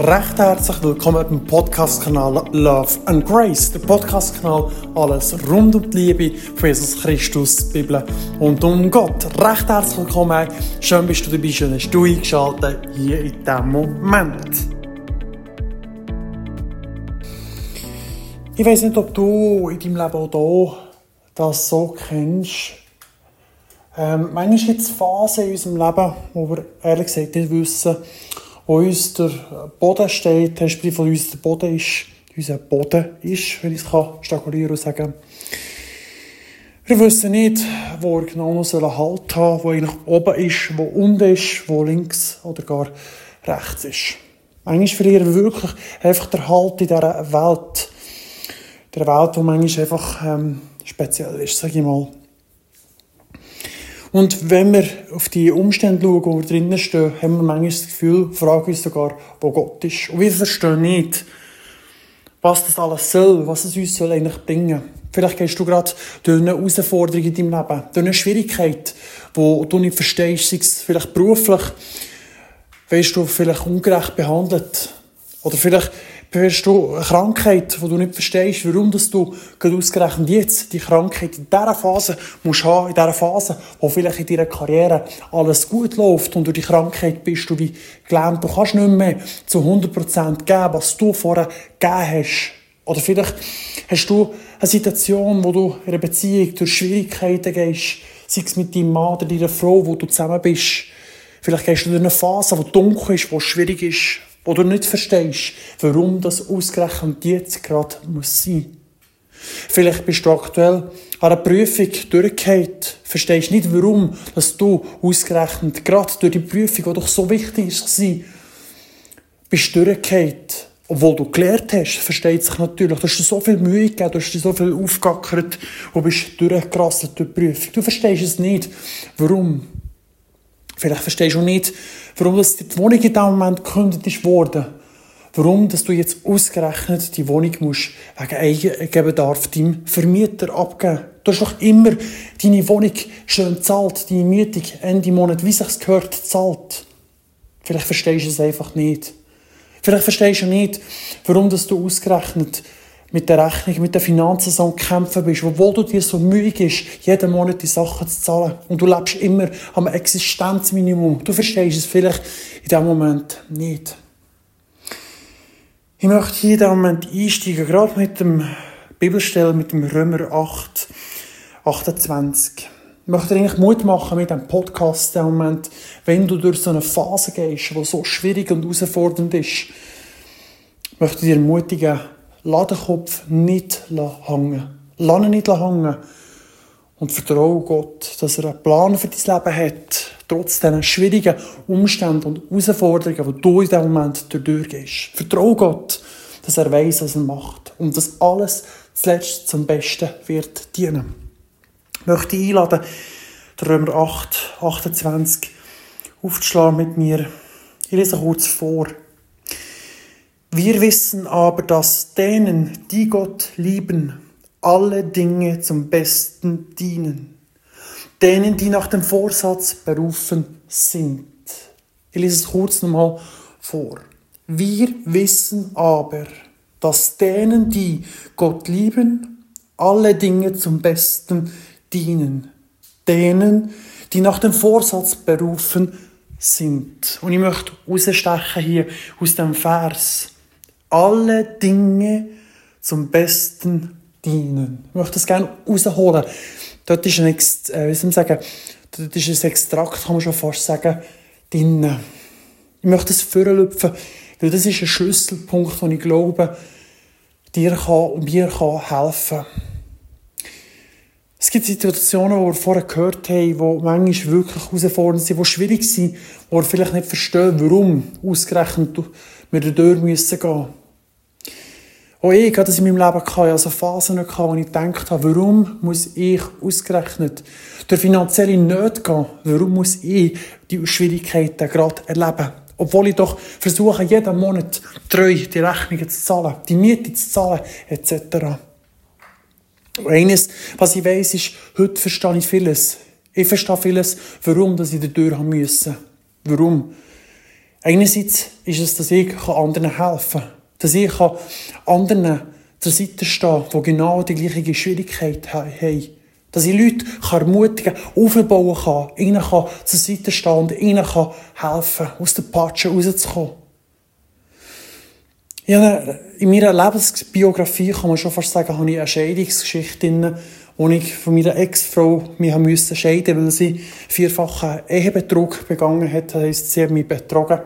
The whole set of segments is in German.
recht herzlich willkommen beim Podcast-Kanal Love and Grace. Der Podcast-Kanal alles rund um die Liebe von Jesus Christus, die Bibel und um Gott. Recht herzlich willkommen. Schön bist du dabei, schön hast du eingeschaltet hier in diesem Moment. Ich weiß nicht, ob du in deinem Leben auch das so kennst. Ähm, manchmal gibt es Phasen in unserem Leben, wo wir ehrlich gesagt nicht wissen, wo uns der Boden steht, respektive von uns der Boden ist, unser Boden ist, wenn ich es statuieren und sagen Wir wissen nicht, wo er genau noch Halt haben soll, wo eigentlich oben ist, wo unten ist, wo links oder gar rechts ist. Manchmal verlieren wir wirklich einfach den Halt in dieser Welt. Der Welt, die manchmal einfach ähm, speziell ist, sage ich mal. Und wenn wir auf die Umstände schauen, wo wir drinnen stehen, haben wir manchmal das Gefühl, fragen uns sogar, wo Gott ist. Und wir verstehen nicht, was das alles soll, was es uns soll eigentlich bringen Vielleicht gehst du gerade durch eine Herausforderung in deinem Leben, durch eine Schwierigkeit, wo du nicht verstehst, sei es vielleicht beruflich, wirst du vielleicht ungerecht behandelt. Oder vielleicht hast du eine Krankheit, die du nicht verstehst, warum dass du gerade ausgerechnet jetzt die Krankheit in dieser Phase musst haben, in dieser Phase, wo vielleicht in deiner Karriere alles gut läuft und durch die Krankheit bist du wie gelähmt, du kannst nicht mehr zu 100% geben, was du vorher gegeben hast. Oder vielleicht hast du eine Situation, wo du in einer Beziehung durch Schwierigkeiten gehst, sei es mit deinem Mann oder deiner Frau, wo du zusammen bist. Vielleicht gehst du durch eine Phase, die dunkel ist, die schwierig ist, wo du nicht verstehst, warum das ausgerechnet jetzt gerade muss sein. Vielleicht bist du aktuell an einer Prüfung durchgehend, verstehst nicht, warum dass du ausgerechnet gerade durch die Prüfung, die doch so wichtig ist, war, bist durchgehend. Obwohl du gelernt hast, versteht sich natürlich. Du hast dir so viel Mühe gegeben, du hast dir so viel aufgackert und bist durchgerasselt durch die Prüfung. Du verstehst es nicht, warum. Vielleicht verstehst du nicht, warum das die Wohnung in diesem Moment gekündigt ist worden. Warum dass du jetzt ausgerechnet die Wohnung musst wegen Eigenbedarf deinem Vermieter abgeben. Du hast doch immer deine Wohnung schön zahlt, deine Mietung Ende Monat, wie es gehört, zahlt. Vielleicht verstehst du es einfach nicht. Vielleicht verstehst du nicht, warum dass du ausgerechnet mit der Rechnung, mit den Finanzen so kämpfen bist, obwohl du dir so müde bist, jeden Monat die Sachen zu zahlen. Und du lebst immer am Existenzminimum. Du verstehst es vielleicht in diesem Moment nicht. Ich möchte hier in diesem Moment einsteigen, gerade mit dem Bibelstelle, mit dem Römer 8, 28. Ich möchte dir eigentlich Mut machen mit diesem Podcast diesem Moment, wenn du durch so eine Phase gehst, die so schwierig und herausfordernd ist, ich möchte dir ermutigen, lass den Kopf nicht hängen. Lass ihn nicht hängen. Und vertraue Gott, dass er einen Plan für dein Leben hat, trotz diesen schwierigen Umständen und Herausforderungen, die du in diesem Moment durchgehst. Vertraue Gott, dass er weiß, was er macht. Und dass alles zuletzt zum Besten wird dienen. Ich möchte einladen, Römer 8, 28 aufzuschlagen mit mir. Ich lese kurz vor. Wir wissen aber, dass denen, die Gott lieben, alle Dinge zum Besten dienen. Denen, die nach dem Vorsatz berufen sind. Ich lese es kurz nochmal vor. Wir wissen aber, dass denen, die Gott lieben, alle Dinge zum Besten dienen. Denen, die nach dem Vorsatz berufen sind. Und ich möchte rausstechen hier aus dem Vers alle Dinge zum Besten dienen. Ich möchte das gerne rausholen. Dort ist ein, Ex äh, wie soll man sagen, dort ist ein Extrakt, kann man schon fast sagen, drin. Ich möchte das vorlüpfen, weil das ist ein Schlüsselpunkt, den ich glaube, dir kann und mir kann helfen. Es gibt Situationen, die wir vorher gehört haben, die manchmal wirklich herausfordernd sind, die schwierig sind, wo wir vielleicht nicht verstehen, warum ausgerechnet wir da durch müssen gehen. Auch ich hatte das in meinem Leben, gehabt, also Phasen wo ich gedacht habe, warum muss ich ausgerechnet durch finanzielle Nöte gehen? Warum muss ich die Schwierigkeiten gerade erleben? Obwohl ich doch versuche, jeden Monat treu die Rechnungen zu zahlen, die Miete zu zahlen, etc. Und eines, was ich weiss, ist, heute verstehe ich vieles. Ich verstehe vieles, warum dass ich da durch haben müssen. Warum? Einerseits ist es, dass ich anderen helfen kann. Dass ich anderen zur Seite stehen kann, die genau die gleiche Schwierigkeit haben. Dass ich Leute ermutigen kann, aufbauen kann, ihnen kann zur Seite stehen und ihnen kann helfen aus der Patsche rauszukommen. In meiner Lebensbiografie kann man schon fast sagen, habe ich eine Scheidungsgeschichte wo ich von meiner Ex-Frau mich müssen scheiden weil sie vierfachen Ehebetrug begangen hat. Das heisst, sie hat mich betrogen.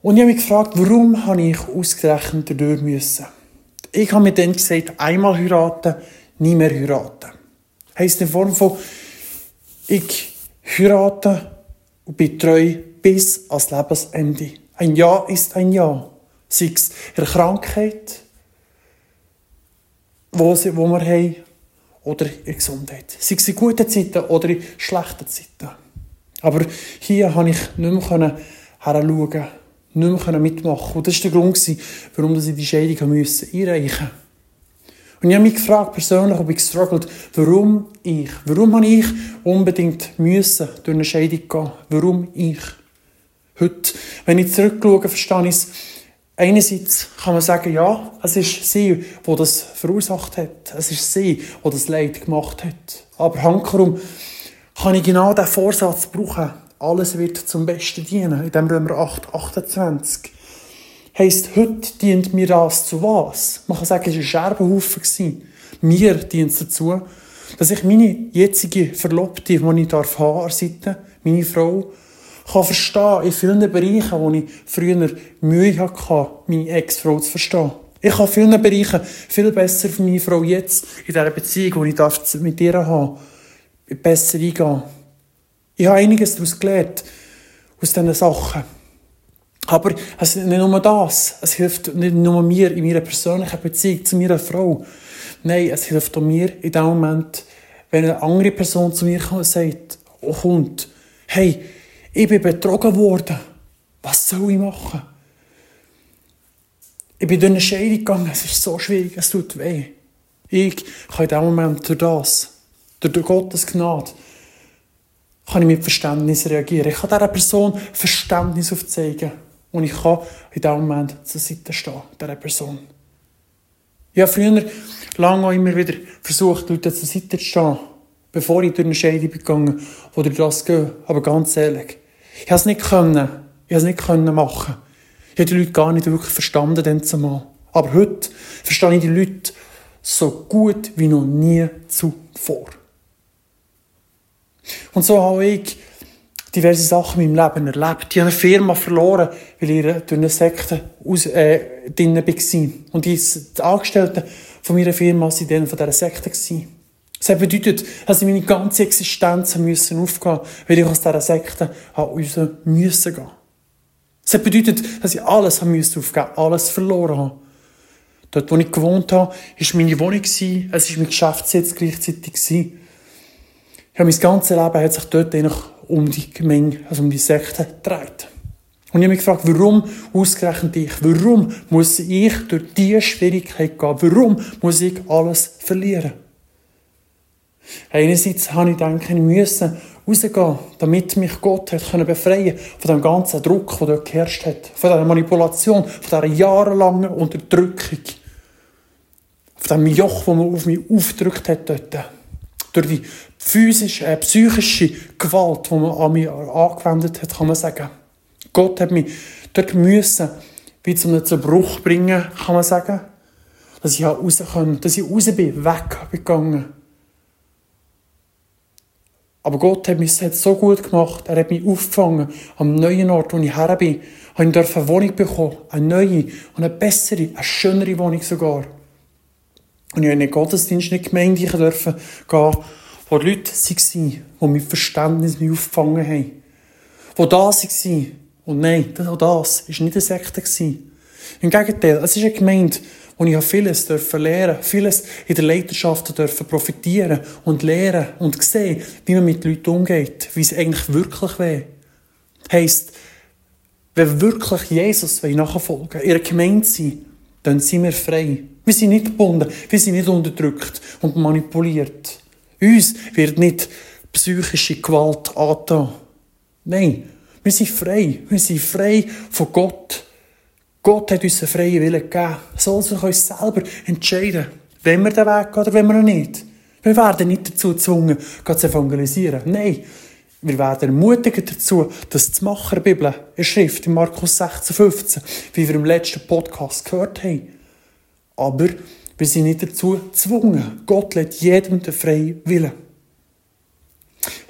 Und ich habe mich gefragt, warum habe ich ausgerechnet dadurch müssen? Ich habe mir dann gesagt, einmal heiraten, nie mehr heiraten. Heisst in Form von, ich heirate und bin treu bis ans Lebensende. Ein Ja ist ein Ja. Sei es in Krankheit, wo wir haben, oder in Gesundheit. Sei es in guten Zeiten oder in schlechten Zeiten. Aber hier konnte ich nicht mehr heranschauen, nicht mehr mitmachen. Und das war der Grund, warum ich die Scheidung einreichen musste. Und ich habe mich gefragt, persönlich, ob ich gestruggelt warum ich? Warum habe ich unbedingt müssen durch eine Scheidung gehen? Warum ich? Heute, wenn ich zurückschaue, verstehe ich es, einerseits kann man sagen, ja, es ist sie, die das verursacht hat. Es ist sie, die das Leid gemacht hat. Aber hankerum kann ich genau diesen Vorsatz brauchen. Alles wird zum Besten dienen. In dem Römer 8, 28 heisst, heute dient mir das zu was? Man kann sagen, es war ein Scherbenhaufen. Mir dient es dazu, dass ich meine jetzige Verlobte, die ich darf haben, an Seite, meine Frau, kann verstehen in vielen Bereichen, wo ich früher Mühe hatte, meine Ex-Frau zu verstehen. Ich kann in vielen Bereichen viel besser für meine Frau jetzt, in dieser Beziehung, die ich mit ihr habe, besser eingehen. Ich habe einiges daraus gelernt, aus diesen Sachen. Aber es ist nicht nur das. Es hilft nicht nur mir in meiner persönlichen Beziehung zu meiner Frau. Nein, es hilft auch mir in dem Moment, wenn eine andere Person zu mir kommt und sagt, oh, kommt, hey, ich bin betrogen worden. Was soll ich machen? Ich bin durch eine Scheidung gegangen. Es ist so schwierig, es tut weh. Ich kann in dem Moment durch das, durch Gottes Gnade, kann ich mit Verständnis reagieren. Ich kann dieser Person Verständnis aufzeigen. Und ich kann in diesem Moment zur Seite stehen, dieser Person. Ich habe früher lange auch immer wieder versucht, Leute zur Seite zu stehen, bevor ich durch eine Scheidung gegangen oder durch das gehe. Aber ganz ehrlich, ich habe es nicht können. Ich es nicht können machen. Ich habe die Leute gar nicht wirklich verstanden, dann zumal. Aber heute verstehe ich die Leute so gut wie noch nie zuvor. Und so habe ich diverse Sachen in meinem Leben erlebt. Ich habe eine Firma verloren, weil ich durch eine Sekte aus, äh, drin war. Und die, die Angestellten von meiner Firma waren dann von dieser Sekte. Gewesen. Das bedeutet, dass ich meine ganze Existenz müssen aufgehen weil ich aus dieser Sekte raus müssen gehen. Das bedeutet, dass ich alles aufgeben alles verloren habe. Dort, wo ich gewohnt habe, war meine Wohnung, es war mein Geschäftssitz gleichzeitig. Ja, mein ganzes Leben hat sich dort eigentlich um die Gemeinde, also um die Sekte gedreht. Und ich habe mich gefragt, warum ausgerechnet ich? Warum muss ich durch diese Schwierigkeit gehen? Warum muss ich alles verlieren? Einerseits habe ich gedacht, ich müssen rausgehen, damit mich Gott hat können befreien von dem ganzen Druck, der dort geherrscht hat. Von dieser Manipulation, von dieser jahrelangen Unterdrückung. Von dem Joch, das man auf mich aufgedrückt hat dort. Durch die physische, äh, psychische Gewalt, die man an mich angewendet hat, kann man sagen. Gott hat mich dort müssen, wie zu einem Zerbruch bringen, kann man sagen. Dass ich raus kann, dass ich raus bin, weggegangen aber Gott hat mich so gut gemacht. Er hat mich aufgefangen am neuen Ort, wo ich her bin. Ich durfte eine Wohnung bekommen. Eine neue und eine bessere, eine schönere Wohnung sogar. Und ich habe in den Gottesdienst Gemeinde dürfen gehen, wo die Leute waren, die mit Verständnis mich aufgefangen haben. Die da waren. Und nein, das war nicht eine Sekte. Im Gegenteil, es ist eine Gemeinde, und ich habe vieles dürfen lernen, vieles in der Leiterschaft dürfen profitieren und lernen und sehen, wie man mit Leuten umgeht, wie es eigentlich wirklich wäre. Heisst, wenn wir wirklich Jesus nachfolgen, ihre Gemeinde sein, dann sind wir frei. Wir sind nicht gebunden, wir sind nicht unterdrückt und manipuliert. Uns wird nicht psychische Gewalt angetan. Nein, Wir sind frei. Wir sind frei von Gott. Gott hat uns einen freien Willen gegeben. So dass wir uns selber entscheiden, wenn wir den Weg gehen oder wenn wir nicht. Wir werden nicht dazu gezwungen, Gott zu evangelisieren. Nein, wir werden ermutigt dazu, das zu machen, Bibel, in Schrift, in Markus 16, 15, wie wir im letzten Podcast gehört haben. Aber wir sind nicht dazu gezwungen. Gott lädt jedem den freien Willen.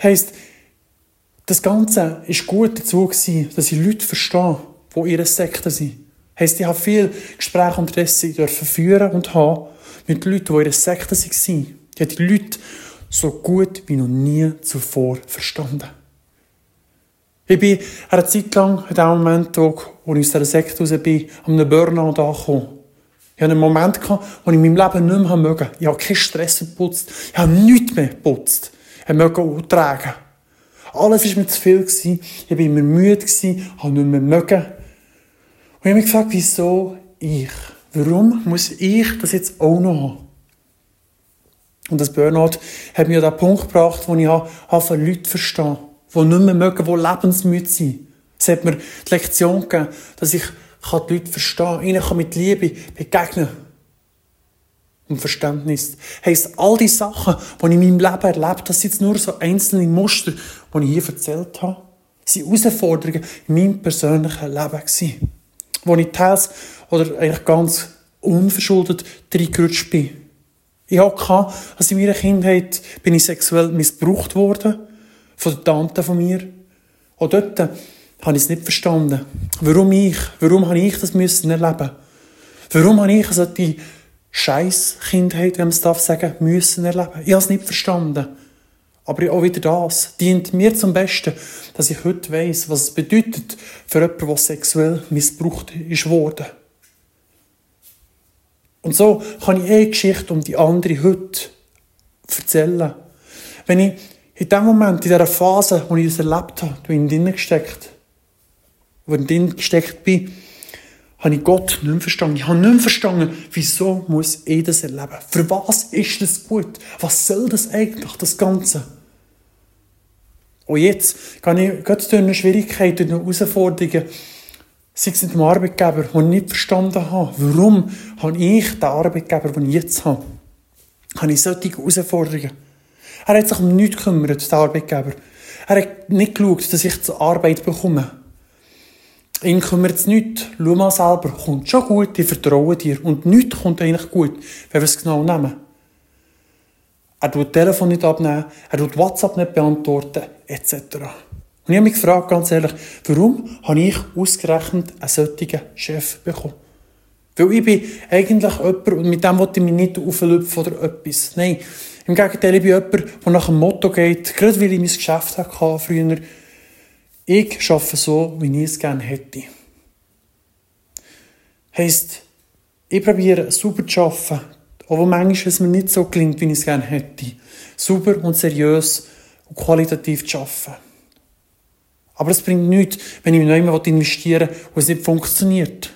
Heisst, das Ganze ist gut dazu gewesen, dass ich Leute verstehe, die ihre Sekte sind. Heisst, ich habe viele Gespräche unterdessen dürfen führen und haben mit Leuten, die ihre Sekte waren. Ich habe die Leute so gut wie noch nie zuvor verstanden. Ich bin eine Zeit lang, in dem Moment, wo ich aus dieser Sekte raus bin, an einem Burnout angekommen. Ich hatte einen Moment, wo ich in meinem Leben nicht mehr mögen. Ich habe keinen Stress geputzt. Ich habe nichts mehr geputzt. Ich möge tragen. Alles war mir zu viel. Ich war immer müde, habe nicht mehr mögen. Und ich habe mich gefragt, wieso ich? Warum muss ich das jetzt auch noch haben? Und das Burnout hat mir an den Punkt gebracht, wo ich anfange, Leute verstehen, die nicht mehr mögen, die lebensmüde sind. Es hat mir die Lektion gegeben, dass ich die Leute verstehen kann, ihnen mit Liebe begegnen und Verständnis. Heisst, all die Sachen, die ich in meinem Leben erlebt das sind jetzt nur so einzelne Muster, die ich hier erzählt habe, sind Herausforderungen in meinem persönlichen Leben gewesen. Wo ich teils oder eigentlich ganz unverschuldet reingerutscht bin. Ich hatte, also in meiner Kindheit bin ich sexuell missbraucht worden. Von der Tante von mir. Auch dort habe ich es nicht verstanden. Warum ich? Warum habe ich das müssen erleben? Warum habe ich so die scheiß Kindheit, wenn man es darf sagen, müssen erleben? Ich habe es nicht verstanden. Aber auch wieder das dient mir zum Besten, dass ich heute weiss, was es bedeutet für jemanden, der sexuell missbraucht ist worden. Und so kann ich eine Geschichte um die andere heute erzählen. Wenn ich in dem Moment, in dieser Phase, wo ich das erlebt habe, in drinnen gesteckt, wo ich drinnen gesteckt bin, habe ich Gott nicht mehr verstanden. Ich habe nicht mehr verstanden, wieso muss ich das erleben? Für was ist das gut? Was soll das eigentlich, das Ganze? Und jetzt gehe ich gerade durch eine Schwierigkeit, durch eine Herausforderungen, sei es mit dem Arbeitgeber, den ich nicht verstanden habe. Warum habe ich den Arbeitgeber, den ich jetzt habe, habe ich solche Herausforderungen? Er hat sich um nichts gekümmert, der Arbeitgeber. Er hat nicht geschaut, dass ich zur Arbeit bekomme. Ihn kümmert es nicht. Schau mal selber. Kommt schon gut, ich vertraue dir. Und nichts kommt eigentlich gut, wenn wir es genau nehmen. Er tut Telefon nicht abnehmen, er tut WhatsApp nicht beantworten, etc. Und ich habe mich gefragt, ganz ehrlich, warum habe ich ausgerechnet einen solchen Chef bekommen? Weil ich bin eigentlich jemand, und mit dem wollte ich mich nicht auflüpfen oder etwas. Nein, im Gegenteil, ich bin jemand, der nach dem Motto geht, gerade weil ich mein Geschäft hatte früher, ich arbeite so, wie ich es gerne hätte. Heisst, ich probiere super zu arbeiten, auch wenn manchmal es mir nicht so gelingt, wie ich es gerne hätte. Super und seriös und qualitativ zu arbeiten. Aber es bringt nichts, wenn ich in jemanden investieren will, wo es nicht funktioniert.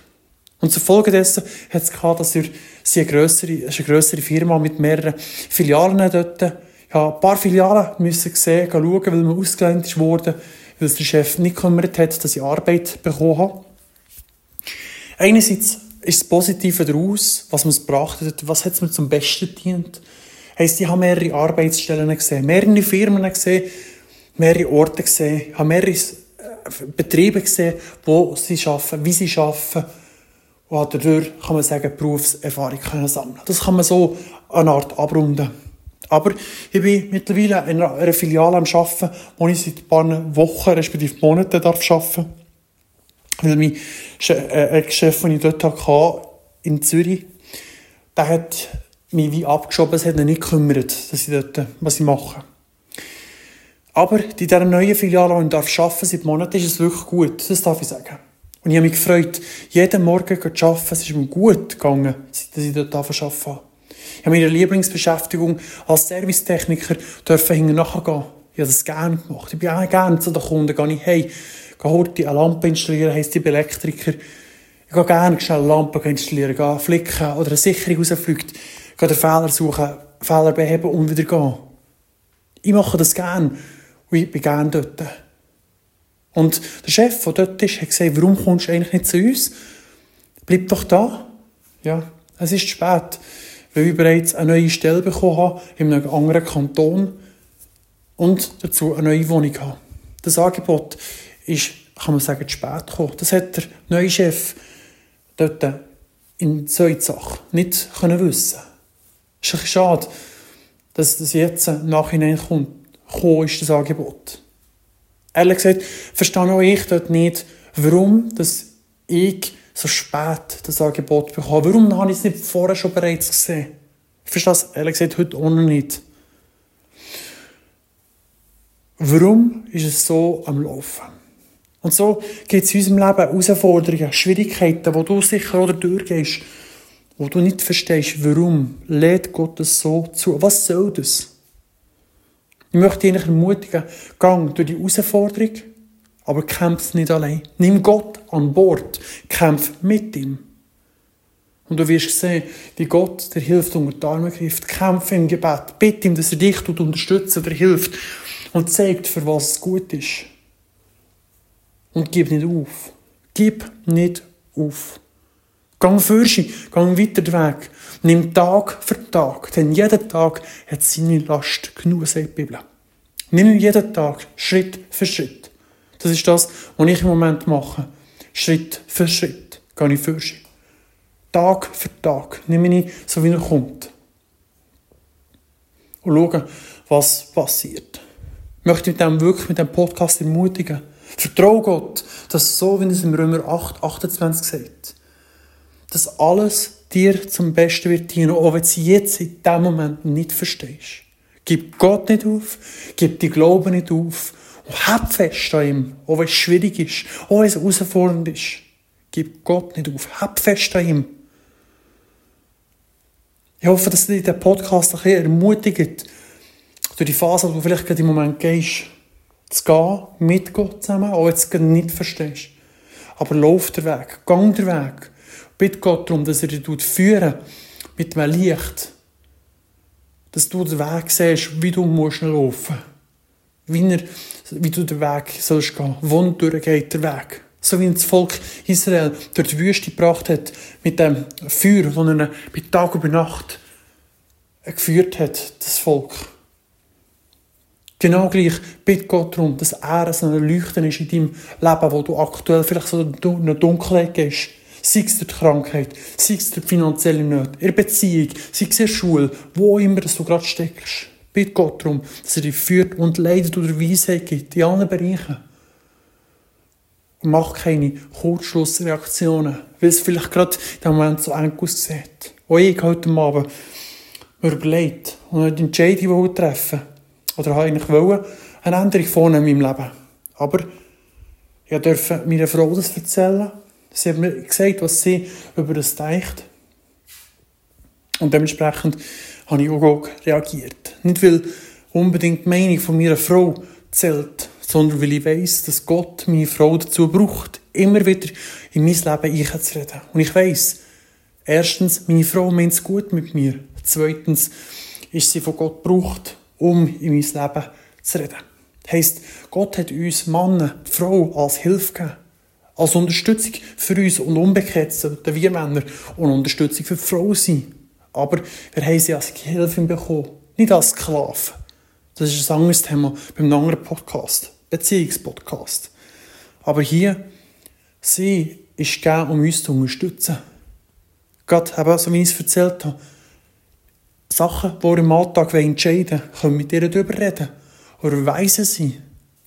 Und zur Folge dessen hat es gehabt, dass wir, sie eine grössere, eine grössere Firma mit mehreren Filialen dort, ich ein paar Filialen müssen sehen, schauen, weil man ausgelehnt wurde, weil es der Chef nicht gekümmert hat, dass ich Arbeit bekommen habe. Einerseits ist das Positive daraus, was man gebracht hat, was hat es mir zum Besten dient. Heisst, ich habe mehrere Arbeitsstellen gesehen, mehrere Firmen gesehen, mehrere Orte gesehen, habe mehrere äh, Betriebe gesehen, wo sie arbeiten, wie sie arbeiten. Und dadurch kann man sagen, Berufserfahrung können sammeln. Das kann man so eine Art abrunden. Aber ich bin mittlerweile in einer Filiale am Arbeiten, wo ich seit ein paar Wochen, respektive Monaten darf arbeiten Weil mein äh, Chef, den ich dort hatte, in Zürich, der hat mich wie abgeschoben, es hat ihn nicht gekümmert, dass ich dort, was ich mache. Aber in dieser neuen Filiale, die ich arbeiten darf, seit Monaten, ist es wirklich gut. Das darf ich sagen. Und ich habe mich gefreut, jeden Morgen zu arbeiten. Es ist mir gut gegangen, seit ich dort arbeiten habe. Ich habe meine Lieblingsbeschäftigung als Servicetechniker dürfen hinten nachgehen. Ich habe das gerne gemacht. Ich bin auch gerne zu den Kunden. Ich, hey, gehe heute eine Lampe installieren, heisst bin Elektriker. Ich gehe gerne schnell eine Lampe installieren, gehe flicken oder eine Sicherung rausfliegt. Gehe den Fehler suchen, Fehler beheben und wieder gehen. Ich mache das gerne. Und ich bin gerne dort. Und der Chef, der dort ist, hat gesagt, warum kommst du eigentlich nicht zu uns? Bleib doch da. Ja, es ist spät, weil ich bereits eine neue Stelle bekommen habe in einem anderen Kanton und dazu eine neue Wohnung habe. Das Angebot ist, kann man sagen, zu spät gekommen. Das hat der neue Chef dort in Sache nicht können wissen. Es ist ein schade, dass das jetzt nachhinein kommt, gekommen ist, das Angebot. Ehrlich gesagt, verstehe auch ich dort nicht, warum dass ich so spät das Angebot bekomme. Warum habe ich es nicht vorher schon bereits gesehen? Ich verstehe es ehrlich gesagt heute auch noch nicht. Warum ist es so am Laufen? Und so gibt es in unserem Leben Herausforderungen, Schwierigkeiten, wo du sicher oder durchgehst, wo du nicht verstehst, warum lädt Gott das so zu. Was soll das? Ich möchte dich ermutigen, gang durch die Herausforderung, aber kämpf nicht allein. Nimm Gott an Bord, kämpf mit ihm. Und du wirst sehen, wie Gott dir hilft, unter die Arme greift. Kämpfe im Gebet. Bitte ihm, dass er dich unterstützt oder hilft und zeigt, für was es gut ist. Und gib nicht auf. Gib nicht auf. Gang fürsi, gang weiter den Weg. Nimm Tag für Tag, denn jeder Tag hat seine Last genug, sagt die Bibel. Nimm jeden Tag, Schritt für Schritt. Das ist das, was ich im Moment mache. Schritt für Schritt gehe ich fürsi. Tag für Tag nehme ich so, wie er kommt. Und schaue, was passiert. Ich möchte mit dem wirklich mit dem Podcast ermutigen. Vertraue Gott, dass so, wie es im Römer 8, 28 sagt, dass alles dir zum Besten wird dienen, auch wenn du es jetzt in diesem Moment nicht verstehst. Gib Gott nicht auf, gib die Glauben nicht auf und hab fest an ihm, auch wenn es schwierig ist, auch wenn es herausfordernd ist. Gib Gott nicht auf, hab fest an ihm. Ich hoffe, dass dich der Podcast ein bisschen ermutigt, durch die Phase, wo du vielleicht gerade im Moment gehst, zu gehen, mit Gott zusammen, auch jetzt nicht verstehst. Aber lauf den Weg, gang den Weg. Bitte Gott darum, dass er dich führen mit einem Licht. Dass du den Weg siehst, wie du musst laufen wie, wie du den Weg sollst gehen, wo durchgeht der Weg. So wie das Volk Israel durch die Wüste gebracht hat, mit dem Feuer, das er bei Tag und bei Nacht geführt hat, das Volk. Genau gleich bitte Gott darum, dass er so ein Leuchten ist in deinem Leben, wo du aktuell vielleicht so in eine Dunkelheit gehst. Sei es durch die Krankheit, sei es durch finanzielle in der Beziehung, sei es in der Schule, wo immer du gerade steckst. Bitte Gott darum, dass er dich führt und leidet oder Weisheit gibt in allen Bereichen. Mach keine Kurzschlussreaktionen, weil es vielleicht gerade in dem Moment so eng aussieht. Auch ich heute Abend mir überlegt und eine Entscheidung treffen oder habe eigentlich wollen, eine Änderung vornehmen in meinem Leben. Aber ich durfte meiner Frau das erzählen. Sie hat mir gesagt, was sie über das denkt. Und dementsprechend habe ich auch reagiert. Nicht, weil unbedingt die Meinung von meiner Frau zählt, sondern weil ich weiss, dass Gott meine Frau dazu braucht, immer wieder in mein Leben einzureden. Und ich weiss, erstens, meine Frau meint es gut mit mir. Zweitens, ist sie von Gott gebraucht, um in mein Leben zu reden. Das heisst, Gott hat uns Mann, Frau als Hilfe gegeben. Als Unterstützung für uns und umgekehrt sollten wir Männer und Unterstützung für die Frau sein. Aber wir haben sie als Hilfe bekommen, nicht als Sklave. Das ist ein anderes Thema beim anderen Podcast, Beziehungspodcast. Aber hier, sie ist gegeben, um uns zu unterstützen. Gott, eben, so wie ich es erzählt habe, Sachen, die wir im Alltag entscheiden wollen, können mit ihr darüber reden. Oder weisen sie.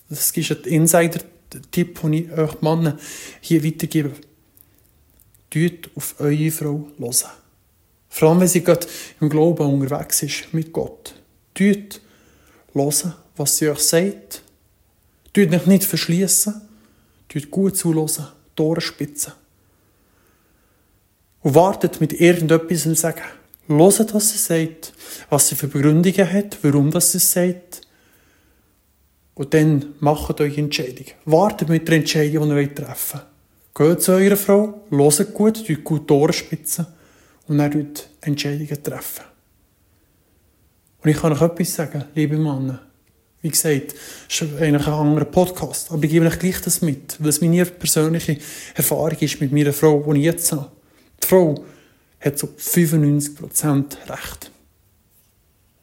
Das ist ein Insider-Tipp, den ich euch Männer hier weitergebe. Tut auf eure Frau hören. Vor allem, wenn sie gerade im Glauben unterwegs ist mit Gott. Tut hören, was sie euch sagt. Tut euch nicht verschließen. Tut gut zuhören, Tore spitzen. Und wartet mit irgendetwas und sagen, Hört, was sie sagt, was sie für Begründungen hat, warum das sie sagt. Und dann macht euch Entscheidung. Wartet mit der Entscheidung, die ihr treffen wollt. Geht zu eurer Frau, hört gut, tut gut Ohren spitzen und dann tut Entscheidungen treffen. Und ich kann euch etwas sagen, liebe Männer. Wie gesagt, das ist eigentlich ein anderer Podcast. Aber ich gebe euch gleich das mit, weil es meine persönliche Erfahrung ist mit meiner Frau, die ich jetzt habe. Die Frau hat so 95% Recht.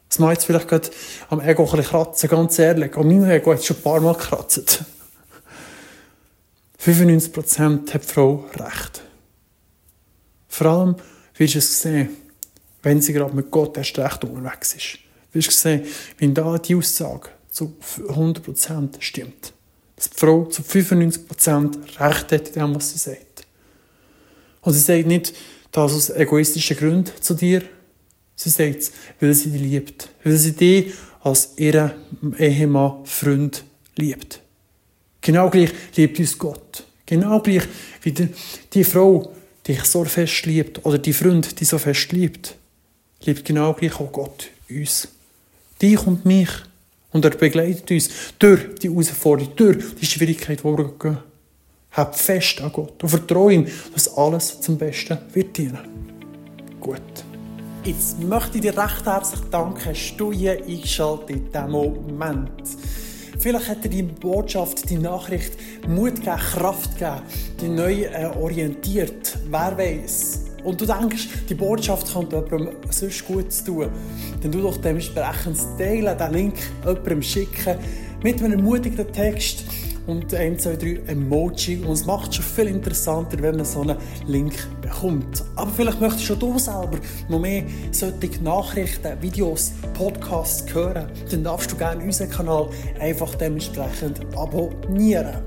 Das macht jetzt vielleicht gerade am Ego ein kratzen, ganz ehrlich. An meinem Ego hat es schon ein paar Mal gekratzt. 95% hat die Frau Recht. Vor allem wirst du es sehen, wenn sie gerade mit Gott erst recht unterwegs ist. Du wirst sehen, wenn da die Aussage zu 100% stimmt. Dass die Frau zu 95% Recht hat in dem, was sie sagt. Und sie sagt nicht das aus egoistischen Gründen zu dir. Sie sagt es, weil sie dich liebt. Weil sie dich als ihren Ehemann, Freund liebt. Genau gleich liebt uns Gott. Genau gleich wie die, die Frau dich so fest liebt oder die Freund die so fest liebt, liebt genau gleich auch Gott uns. Dich und mich. Und er begleitet uns durch die Herausforderung, durch die Schwierigkeit, die wir gehen. Hab fest an Gott und vertraue ihm, dass alles zum Besten wird dienen. Gut. Jetzt möchte ich dir recht herzlich danken, hast du hier eingeschaltet in diesem Moment. Vielleicht hat dir die Botschaft, die Nachricht Mut gegeben, Kraft gegeben, die neu äh, orientiert. Wer weiß? Und du denkst, die Botschaft könnte jemandem sonst gut tun. Dann du doch dementsprechend teilen, den Link jemandem schicken mit einem ermutigenden Text und 1, 2, 3 Emoji. Und es macht schon viel interessanter, wenn man so einen Link bekommt. Aber vielleicht möchtest du du selber noch mehr solche Nachrichten, Videos, Podcasts hören. Dann darfst du gerne unseren Kanal einfach dementsprechend abonnieren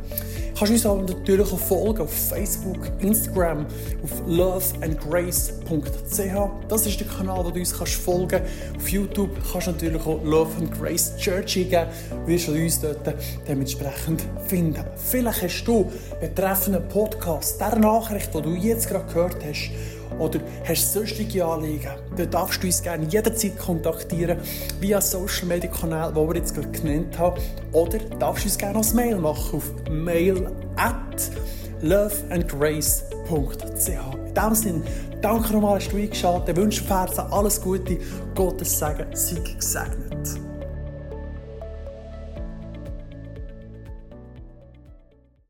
kannst uns aber natürlich auch folgen auf Facebook, Instagram, auf loveandgrace.ch. Das ist der Kanal, wo du uns kannst folgen Auf YouTube kannst du natürlich auch Love and Grace Church eingeben. Du wirst uns dort dementsprechend finden. Vielleicht hast du betreffenden Podcast, der Nachricht, die du jetzt gerade gehört hast, oder hast sonstige Anliegen, dann darfst du uns gerne jederzeit kontaktieren via Social Media Kanal, die wir jetzt gerade genannt haben. Oder darfst du uns gerne als Mail machen auf mail at loveandgrace.ch. In diesem Sinne, danke nochmal, dass du eingeschaltet hast. Ich wünsche dir alles Gute, Gottes Segen, sei gesegnet.